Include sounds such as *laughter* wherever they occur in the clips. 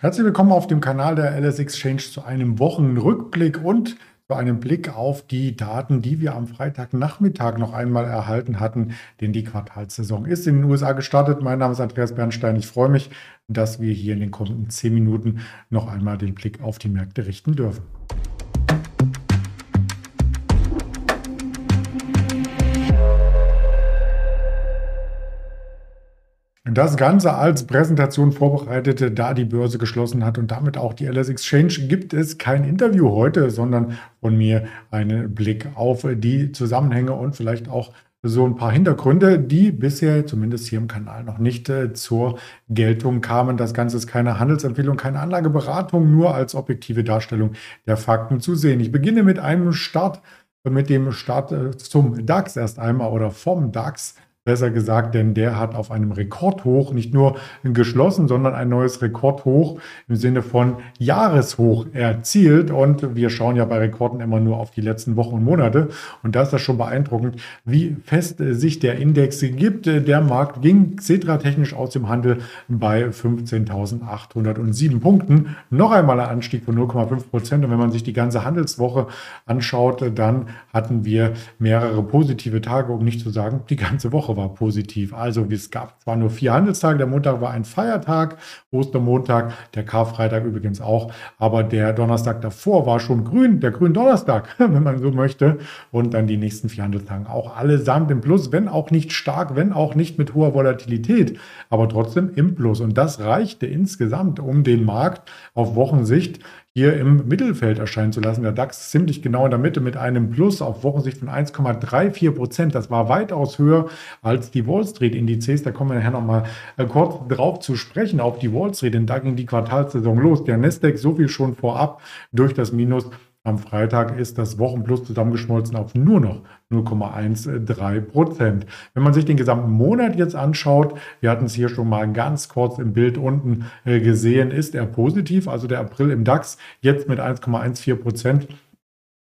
Herzlich willkommen auf dem Kanal der LS Exchange zu einem Wochenrückblick und zu einem Blick auf die Daten, die wir am Freitagnachmittag noch einmal erhalten hatten, denn die Quartalssaison ist in den USA gestartet. Mein Name ist Andreas Bernstein. Ich freue mich, dass wir hier in den kommenden zehn Minuten noch einmal den Blick auf die Märkte richten dürfen. Das Ganze als Präsentation vorbereitet, da die Börse geschlossen hat und damit auch die LS Exchange, gibt es kein Interview heute, sondern von mir einen Blick auf die Zusammenhänge und vielleicht auch so ein paar Hintergründe, die bisher zumindest hier im Kanal noch nicht äh, zur Geltung kamen. Das Ganze ist keine Handelsempfehlung, keine Anlageberatung, nur als objektive Darstellung der Fakten zu sehen. Ich beginne mit einem Start, mit dem Start äh, zum DAX erst einmal oder vom DAX besser gesagt, denn der hat auf einem Rekordhoch nicht nur geschlossen, sondern ein neues Rekordhoch im Sinne von Jahreshoch erzielt. Und wir schauen ja bei Rekorden immer nur auf die letzten Wochen und Monate. Und da ist das schon beeindruckend, wie fest sich der Index gibt. Der Markt ging Cetra-technisch aus dem Handel bei 15.807 Punkten. Noch einmal ein Anstieg von 0,5 Prozent. Und wenn man sich die ganze Handelswoche anschaut, dann hatten wir mehrere positive Tage, um nicht zu sagen, die ganze Woche war positiv. Also es gab zwar nur vier Handelstage, der Montag war ein Feiertag, Ostermontag, der Karfreitag übrigens auch, aber der Donnerstag davor war schon grün, der Gründonnerstag, *laughs* wenn man so möchte. Und dann die nächsten vier Handelstage auch allesamt im Plus, wenn auch nicht stark, wenn auch nicht mit hoher Volatilität, aber trotzdem im Plus. Und das reichte insgesamt, um den Markt auf Wochensicht hier im Mittelfeld erscheinen zu lassen. Der DAX ziemlich genau in der Mitte mit einem Plus auf Wochensicht von 1,34 Prozent. Das war weitaus höher als die Wall Street Indizes. Da kommen wir nachher nochmal äh, kurz drauf zu sprechen auf die Wall Street, denn da ging die Quartalssaison los. Der Nasdaq so viel schon vorab durch das Minus am Freitag ist das Wochenplus zusammengeschmolzen auf nur noch 0,13 Prozent. Wenn man sich den gesamten Monat jetzt anschaut, wir hatten es hier schon mal ganz kurz im Bild unten äh, gesehen, ist er positiv, also der April im DAX jetzt mit 1,14 Prozent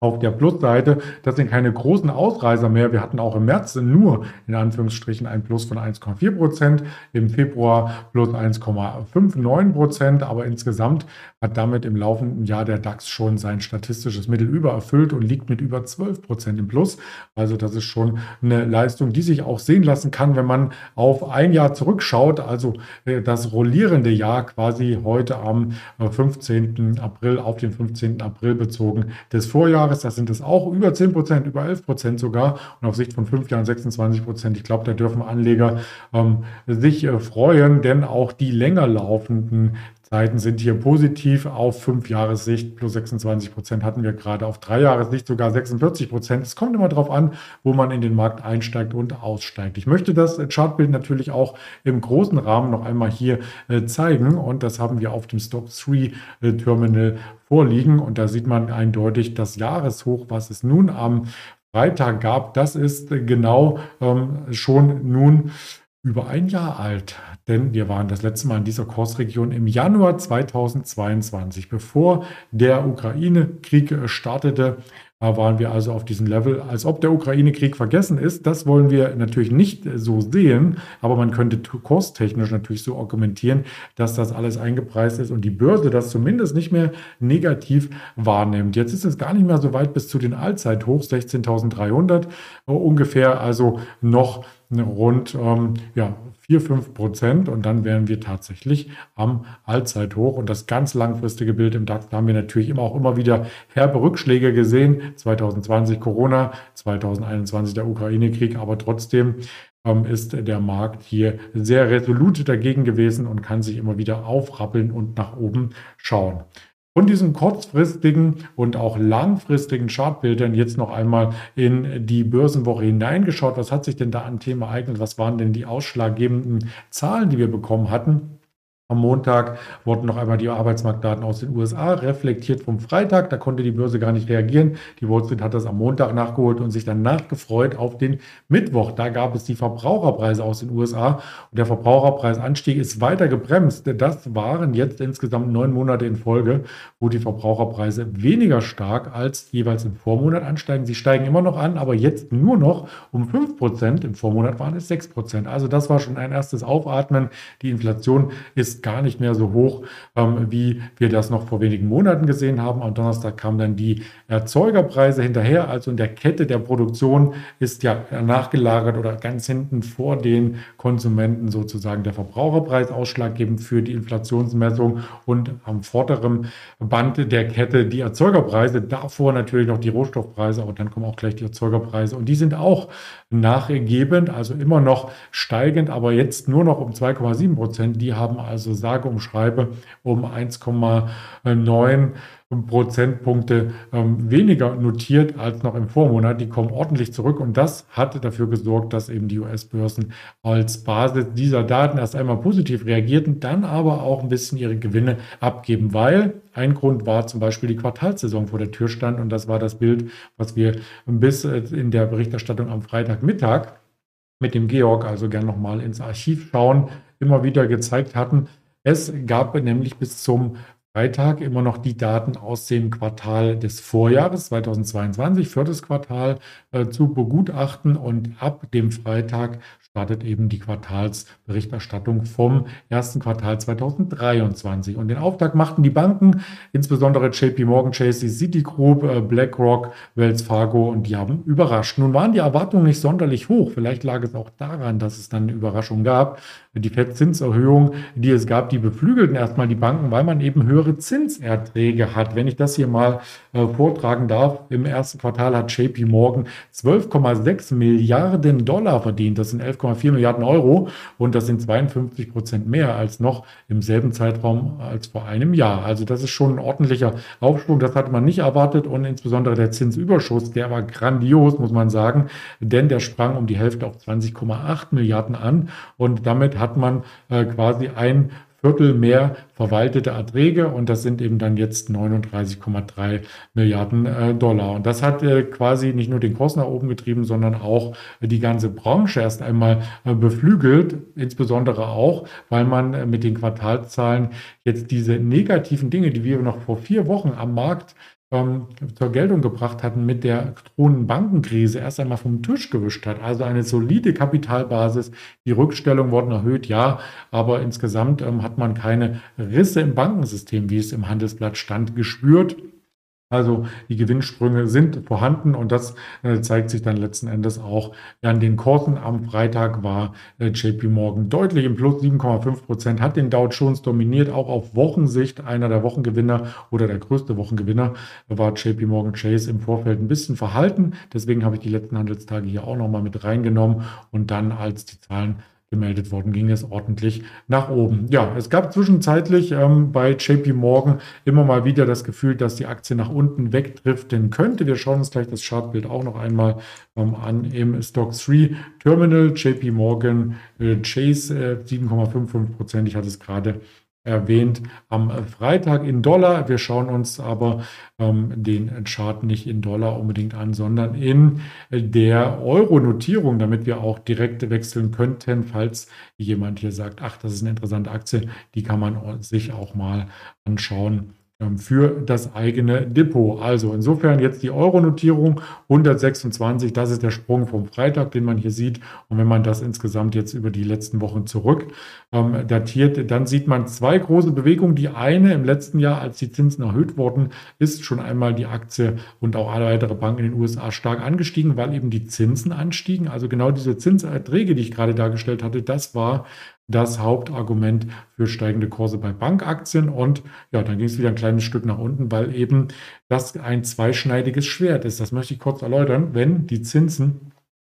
auf der Plusseite. Das sind keine großen Ausreißer mehr. Wir hatten auch im März nur in Anführungsstrichen ein Plus von 1,4 Prozent, im Februar plus 1,59 Prozent. Aber insgesamt hat damit im laufenden Jahr der DAX schon sein statistisches Mittel übererfüllt und liegt mit über 12 Prozent im Plus. Also das ist schon eine Leistung, die sich auch sehen lassen kann, wenn man auf ein Jahr zurückschaut. Also äh, das rollierende Jahr quasi heute am 15. April auf den 15. April bezogen des Vorjahres. Jahres, da sind es auch über 10 Prozent, über 11 Prozent sogar und auf Sicht von fünf Jahren 26 Prozent. Ich glaube, da dürfen Anleger ähm, sich äh, freuen, denn auch die länger laufenden Zeiten sind hier positiv auf fünf Jahressicht plus 26 Prozent hatten wir gerade auf drei Jahressicht sogar 46 Prozent. Es kommt immer darauf an, wo man in den Markt einsteigt und aussteigt. Ich möchte das Chartbild natürlich auch im großen Rahmen noch einmal hier äh, zeigen und das haben wir auf dem Stock 3 äh, Terminal vorliegen und da sieht man eindeutig das Jahreshoch, was es nun am Freitag gab. Das ist genau ähm, schon nun über ein Jahr alt, denn wir waren das letzte Mal in dieser Kursregion im Januar 2022, bevor der Ukraine-Krieg startete. Da waren wir also auf diesem Level, als ob der Ukraine-Krieg vergessen ist. Das wollen wir natürlich nicht so sehen, aber man könnte kurstechnisch natürlich so argumentieren, dass das alles eingepreist ist und die Börse das zumindest nicht mehr negativ wahrnimmt. Jetzt ist es gar nicht mehr so weit bis zu den Allzeithochs, 16.300 ungefähr, also noch rund ähm, ja, 4, 5 Prozent und dann wären wir tatsächlich am Allzeithoch. Und das ganz langfristige Bild im DAX, da haben wir natürlich immer auch immer wieder herbe Rückschläge gesehen. 2020 Corona, 2021 der Ukraine-Krieg, aber trotzdem ähm, ist der Markt hier sehr resolut dagegen gewesen und kann sich immer wieder aufrappeln und nach oben schauen. Von diesen kurzfristigen und auch langfristigen Chartbildern jetzt noch einmal in die Börsenwoche hineingeschaut. Was hat sich denn da an Themen ereignet? Was waren denn die ausschlaggebenden Zahlen, die wir bekommen hatten? Am Montag wurden noch einmal die Arbeitsmarktdaten aus den USA reflektiert vom Freitag. Da konnte die Börse gar nicht reagieren. Die Wall Street hat das am Montag nachgeholt und sich dann nachgefreut auf den Mittwoch. Da gab es die Verbraucherpreise aus den USA und der Verbraucherpreisanstieg ist weiter gebremst. Das waren jetzt insgesamt neun Monate in Folge, wo die Verbraucherpreise weniger stark als jeweils im Vormonat ansteigen. Sie steigen immer noch an, aber jetzt nur noch um 5 Prozent. Im Vormonat waren es 6 Prozent. Also das war schon ein erstes Aufatmen. Die Inflation ist ist gar nicht mehr so hoch, ähm, wie wir das noch vor wenigen Monaten gesehen haben. Am Donnerstag kamen dann die Erzeugerpreise hinterher. Also in der Kette der Produktion ist ja nachgelagert oder ganz hinten vor den Konsumenten sozusagen der Verbraucherpreis ausschlaggebend für die Inflationsmessung und am vorderen Band der Kette die Erzeugerpreise. Davor natürlich noch die Rohstoffpreise, aber dann kommen auch gleich die Erzeugerpreise und die sind auch nachgebend, also immer noch steigend, aber jetzt nur noch um 2,7 Prozent. Die haben also sage und schreibe um 1,9 Prozentpunkte ähm, weniger notiert als noch im Vormonat. Die kommen ordentlich zurück und das hat dafür gesorgt, dass eben die US-Börsen als Basis dieser Daten erst einmal positiv reagierten, dann aber auch ein bisschen ihre Gewinne abgeben, weil ein Grund war zum Beispiel die Quartalsaison vor der Tür stand und das war das Bild, was wir bis äh, in der Berichterstattung am Freitagmittag mit dem Georg, also gern nochmal ins Archiv schauen, immer wieder gezeigt hatten. Es gab nämlich bis zum Freitag immer noch die Daten aus dem Quartal des Vorjahres 2022, viertes Quartal, äh, zu begutachten und ab dem Freitag startet eben die Quartalsberichterstattung vom ersten Quartal 2023. Und den Auftakt machten die Banken, insbesondere JP Morgan Chase, Citigroup, äh, BlackRock, Wells Fargo und die haben überrascht. Nun waren die Erwartungen nicht sonderlich hoch. Vielleicht lag es auch daran, dass es dann eine Überraschung gab. Die Fettzinserhöhung, die es gab, die beflügelten erstmal die Banken, weil man eben höhere Zinserträge hat. Wenn ich das hier mal äh, vortragen darf, im ersten Quartal hat JP Morgan 12,6 Milliarden Dollar verdient. Das sind 11,4 Milliarden Euro und das sind 52 Prozent mehr als noch im selben Zeitraum als vor einem Jahr. Also das ist schon ein ordentlicher Aufschwung. Das hatte man nicht erwartet und insbesondere der Zinsüberschuss, der war grandios, muss man sagen, denn der sprang um die Hälfte auf 20,8 Milliarden an und damit hat man äh, quasi ein Viertel mehr verwaltete Erträge und das sind eben dann jetzt 39,3 Milliarden äh, Dollar. Und das hat äh, quasi nicht nur den Kurs nach oben getrieben, sondern auch die ganze Branche erst einmal äh, beflügelt, insbesondere auch, weil man äh, mit den Quartalzahlen jetzt diese negativen Dinge, die wir noch vor vier Wochen am Markt ähm, zur Geltung gebracht hatten, mit der drohenden Bankenkrise erst einmal vom Tisch gewischt hat. Also eine solide Kapitalbasis. Die Rückstellungen wurden erhöht, ja, aber insgesamt ähm, hat man keine Risse im Bankensystem, wie es im Handelsblatt stand, gespürt. Also die Gewinnsprünge sind vorhanden und das äh, zeigt sich dann letzten Endes auch an den Kursen. Am Freitag war äh, JP Morgan deutlich im Plus 7,5 Prozent, hat den Dow Jones dominiert, auch auf Wochensicht. Einer der Wochengewinner oder der größte Wochengewinner war JP Morgan Chase im Vorfeld ein bisschen verhalten. Deswegen habe ich die letzten Handelstage hier auch nochmal mit reingenommen und dann als die Zahlen gemeldet worden, ging es ordentlich nach oben. Ja, es gab zwischenzeitlich ähm, bei JP Morgan immer mal wieder das Gefühl, dass die Aktie nach unten wegdriften könnte. Wir schauen uns gleich das Chartbild auch noch einmal ähm, an im Stock 3 Terminal. JP Morgan äh, Chase äh, 7,55 Prozent. Ich hatte es gerade erwähnt am Freitag in Dollar. Wir schauen uns aber ähm, den Chart nicht in Dollar unbedingt an, sondern in der Euro-Notierung, damit wir auch direkt wechseln könnten, falls jemand hier sagt, ach, das ist eine interessante Aktie, die kann man sich auch mal anschauen für das eigene Depot. Also insofern jetzt die Euro-Notierung 126, das ist der Sprung vom Freitag, den man hier sieht. Und wenn man das insgesamt jetzt über die letzten Wochen zurück ähm, datiert, dann sieht man zwei große Bewegungen. Die eine im letzten Jahr, als die Zinsen erhöht wurden, ist schon einmal die Aktie und auch alle weitere Banken in den USA stark angestiegen, weil eben die Zinsen anstiegen. Also genau diese Zinserträge, die ich gerade dargestellt hatte, das war das Hauptargument für steigende Kurse bei Bankaktien. Und ja, dann ging es wieder ein kleines Stück nach unten, weil eben das ein zweischneidiges Schwert ist. Das möchte ich kurz erläutern. Wenn die Zinsen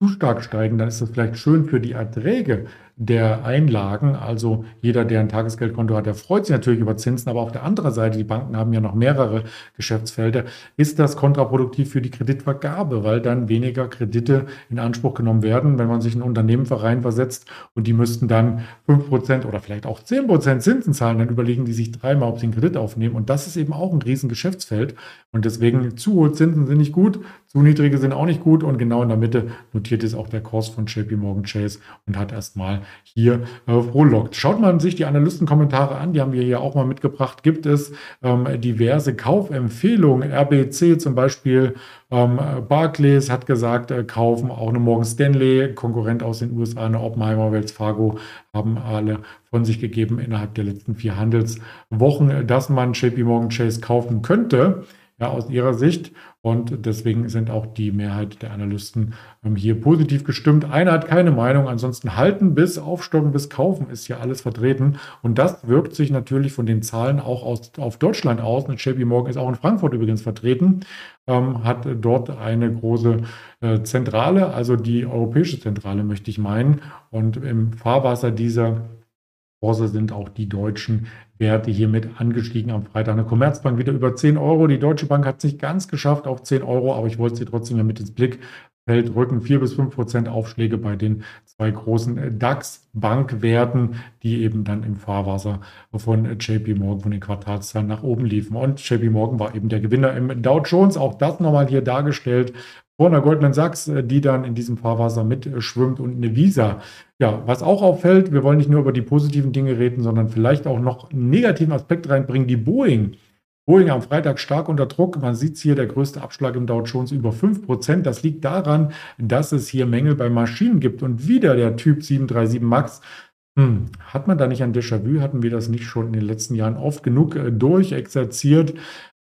zu stark steigen, dann ist das vielleicht schön für die Erträge der Einlagen. Also jeder, der ein Tagesgeldkonto hat, der freut sich natürlich über Zinsen, aber auf der anderen Seite, die Banken haben ja noch mehrere Geschäftsfelder, ist das kontraproduktiv für die Kreditvergabe, weil dann weniger Kredite in Anspruch genommen werden, wenn man sich in ein Unternehmen versetzt und die müssten dann 5% oder vielleicht auch 10% Zinsen zahlen, dann überlegen die sich dreimal, ob sie einen Kredit aufnehmen. Und das ist eben auch ein riesen Geschäftsfeld. Und deswegen zu hohe Zinsen sind nicht gut, zu niedrige sind auch nicht gut. Und genau in der Mitte notiert ist auch der Kurs von JP Morgan Chase und hat erstmal hier äh, frohlockt. Schaut man sich die Analystenkommentare an, die haben wir hier auch mal mitgebracht, gibt es ähm, diverse Kaufempfehlungen. RBC zum Beispiel, ähm, Barclays hat gesagt, äh, kaufen, auch eine Morgan Stanley, Konkurrent aus den USA, eine Oppenheimer, Wells Fargo, haben alle von sich gegeben innerhalb der letzten vier Handelswochen, dass man JP Morgan Chase kaufen könnte ja, aus ihrer Sicht. Und deswegen sind auch die Mehrheit der Analysten ähm, hier positiv gestimmt. Einer hat keine Meinung, ansonsten halten bis aufstocken bis kaufen ist hier alles vertreten. Und das wirkt sich natürlich von den Zahlen auch aus, auf Deutschland aus. Und JP Morgan ist auch in Frankfurt übrigens vertreten, ähm, hat dort eine große äh, Zentrale, also die europäische Zentrale möchte ich meinen. Und im Fahrwasser dieser Börse sind auch die deutschen Werte hiermit angestiegen am Freitag. Eine Commerzbank wieder über 10 Euro. Die Deutsche Bank hat es nicht ganz geschafft auf 10 Euro, aber ich wollte sie trotzdem ja mit ins Blick Feld rücken 4 bis 5 Prozent Aufschläge bei den zwei großen DAX-Bankwerten, die eben dann im Fahrwasser von JP Morgan von den Quartalszahlen nach oben liefen. Und JP Morgan war eben der Gewinner im Dow Jones. Auch das nochmal hier dargestellt vor einer Goldman Sachs, äh, die dann in diesem Fahrwasser mitschwimmt und eine Visa. Ja, was auch auffällt, wir wollen nicht nur über die positiven Dinge reden, sondern vielleicht auch noch einen negativen Aspekt reinbringen, die Boeing. Boeing am Freitag stark unter Druck. Man sieht hier, der größte Abschlag im Dow Jones über 5%. Das liegt daran, dass es hier Mängel bei Maschinen gibt. Und wieder der Typ 737 MAX hm. Hat man da nicht ein Déjà-vu? Hatten wir das nicht schon in den letzten Jahren oft genug äh, durchexerziert?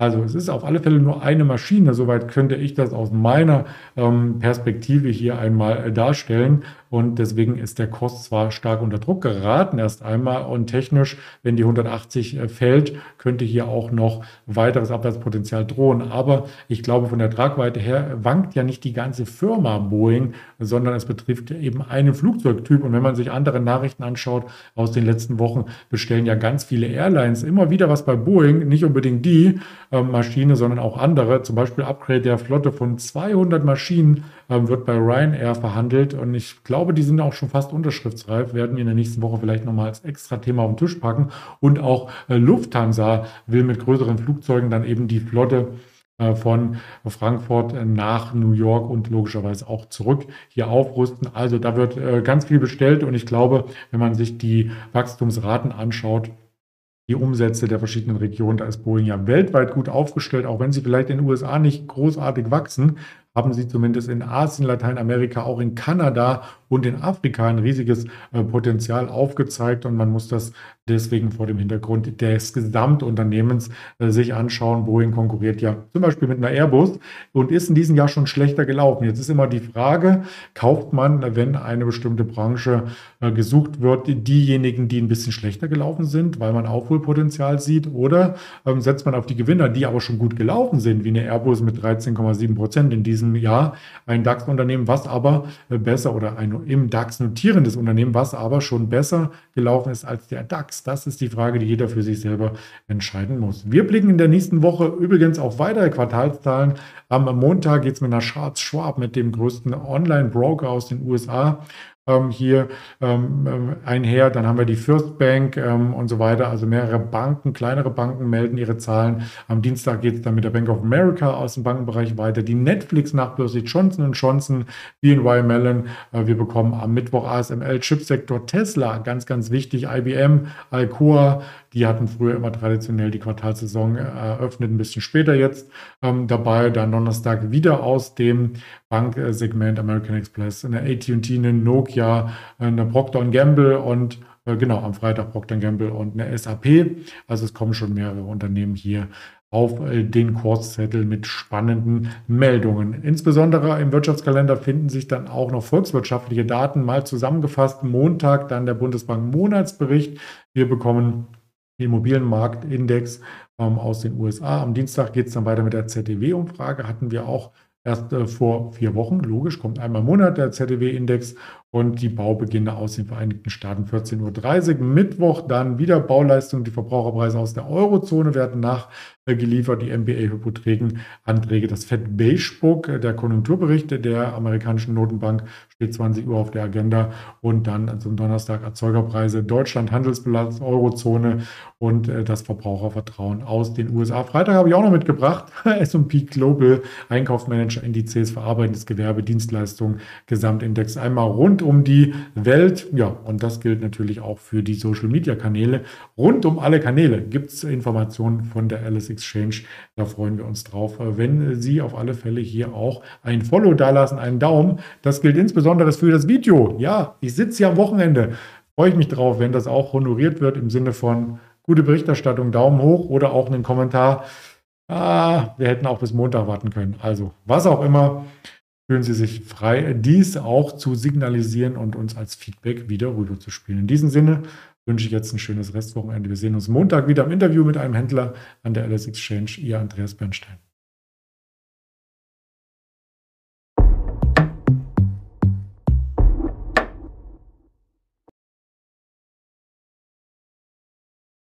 Also es ist auf alle Fälle nur eine Maschine. Soweit könnte ich das aus meiner ähm, Perspektive hier einmal äh, darstellen. Und deswegen ist der Kost zwar stark unter Druck geraten erst einmal und technisch, wenn die 180 äh, fällt, könnte hier auch noch weiteres Abwärtspotenzial drohen. Aber ich glaube, von der Tragweite her wankt ja nicht die ganze Firma Boeing, sondern es betrifft eben einen Flugzeugtyp. Und wenn man sich andere Nachrichten anschaut aus den letzten Wochen, bestellen ja ganz viele Airlines immer wieder was bei Boeing, nicht unbedingt die Maschine, sondern auch andere. Zum Beispiel Upgrade der Flotte von 200 Maschinen äh, wird bei Ryanair verhandelt. Und ich glaube, die sind auch schon fast unterschriftsreif, werden wir in der nächsten Woche vielleicht nochmal als extra Thema auf den Tisch packen. Und auch äh, Lufthansa will mit größeren Flugzeugen dann eben die Flotte äh, von Frankfurt nach New York und logischerweise auch zurück hier aufrüsten. Also da wird ganz viel bestellt und ich glaube, wenn man sich die Wachstumsraten anschaut, die Umsätze der verschiedenen Regionen, da ist Boeing ja weltweit gut aufgestellt, auch wenn sie vielleicht in den USA nicht großartig wachsen, haben sie zumindest in Asien, Lateinamerika, auch in Kanada und in Afrika ein riesiges äh, Potenzial aufgezeigt. Und man muss das deswegen vor dem Hintergrund des Gesamtunternehmens äh, sich anschauen. Boeing konkurriert ja zum Beispiel mit einer Airbus und ist in diesem Jahr schon schlechter gelaufen. Jetzt ist immer die Frage, kauft man, wenn eine bestimmte Branche äh, gesucht wird, diejenigen, die ein bisschen schlechter gelaufen sind, weil man Aufholpotenzial sieht, oder ähm, setzt man auf die Gewinner, die aber schon gut gelaufen sind, wie eine Airbus mit 13,7 Prozent in diesem Jahr, ein DAX-Unternehmen, was aber besser oder ein im DAX notierendes Unternehmen, was aber schon besser gelaufen ist als der DAX? Das ist die Frage, die jeder für sich selber entscheiden muss. Wir blicken in der nächsten Woche übrigens auf weitere Quartalszahlen. Am Montag geht es mit einer Charles Schwab, mit dem größten Online-Broker aus den USA, hier ähm, äh, einher. Dann haben wir die First Bank ähm, und so weiter. Also mehrere Banken, kleinere Banken melden ihre Zahlen. Am Dienstag geht es dann mit der Bank of America aus dem Bankenbereich weiter. Die Netflix-Nachbörse Johnson Johnson, BNY Mellon. Äh, wir bekommen am Mittwoch ASML, Chipsektor Tesla, ganz, ganz wichtig. IBM, Alcoa, die hatten früher immer traditionell die Quartalsaison eröffnet, ein bisschen später jetzt ähm, dabei. Dann Donnerstag wieder aus dem Banksegment American Express, eine AT&T, eine Nokia, eine Procter Gamble und äh, genau am Freitag Procter Gamble und eine SAP. Also es kommen schon mehrere Unternehmen hier auf äh, den Kurszettel mit spannenden Meldungen. Insbesondere im Wirtschaftskalender finden sich dann auch noch volkswirtschaftliche Daten mal zusammengefasst. Montag dann der Bundesbank Monatsbericht. Wir bekommen Immobilienmarktindex ähm, aus den USA. Am Dienstag geht es dann weiter mit der ZDW-Umfrage. Hatten wir auch erst äh, vor vier Wochen. Logisch, kommt einmal im Monat der ZDW-Index und die Baubeginne aus den Vereinigten Staaten. 14.30 Uhr. Mittwoch dann wieder Bauleistung, die Verbraucherpreise aus der Eurozone werden nachgeliefert, die MBA-Hypothekenanträge, das Fed Beige Book, der Konjunkturbericht der amerikanischen Notenbank steht 20 Uhr auf der Agenda. Und dann zum Donnerstag Erzeugerpreise. Deutschland, Handelsbilanz, Eurozone und äh, das Verbrauchervertrauen aus den USA. Freitag habe ich auch noch mitgebracht, *laughs* S&P Global, Einkaufsmanager, Indizes, verarbeitendes Gewerbe, Dienstleistungen, Gesamtindex einmal rund um die Welt. Ja, und das gilt natürlich auch für die Social-Media-Kanäle. Rund um alle Kanäle gibt es Informationen von der Alice Exchange. Da freuen wir uns drauf, wenn Sie auf alle Fälle hier auch ein Follow dalassen, einen Daumen. Das gilt insbesondere für das Video. Ja, ich sitze hier am Wochenende. Freue ich mich drauf, wenn das auch honoriert wird im Sinne von gute Berichterstattung, Daumen hoch oder auch einen Kommentar. Ah, wir hätten auch bis Montag warten können. Also, was auch immer, fühlen Sie sich frei, dies auch zu signalisieren und uns als Feedback wieder rüberzuspielen. In diesem Sinne wünsche ich jetzt ein schönes Restwochenende. Wir sehen uns Montag wieder im Interview mit einem Händler an der LS Exchange. Ihr Andreas Bernstein.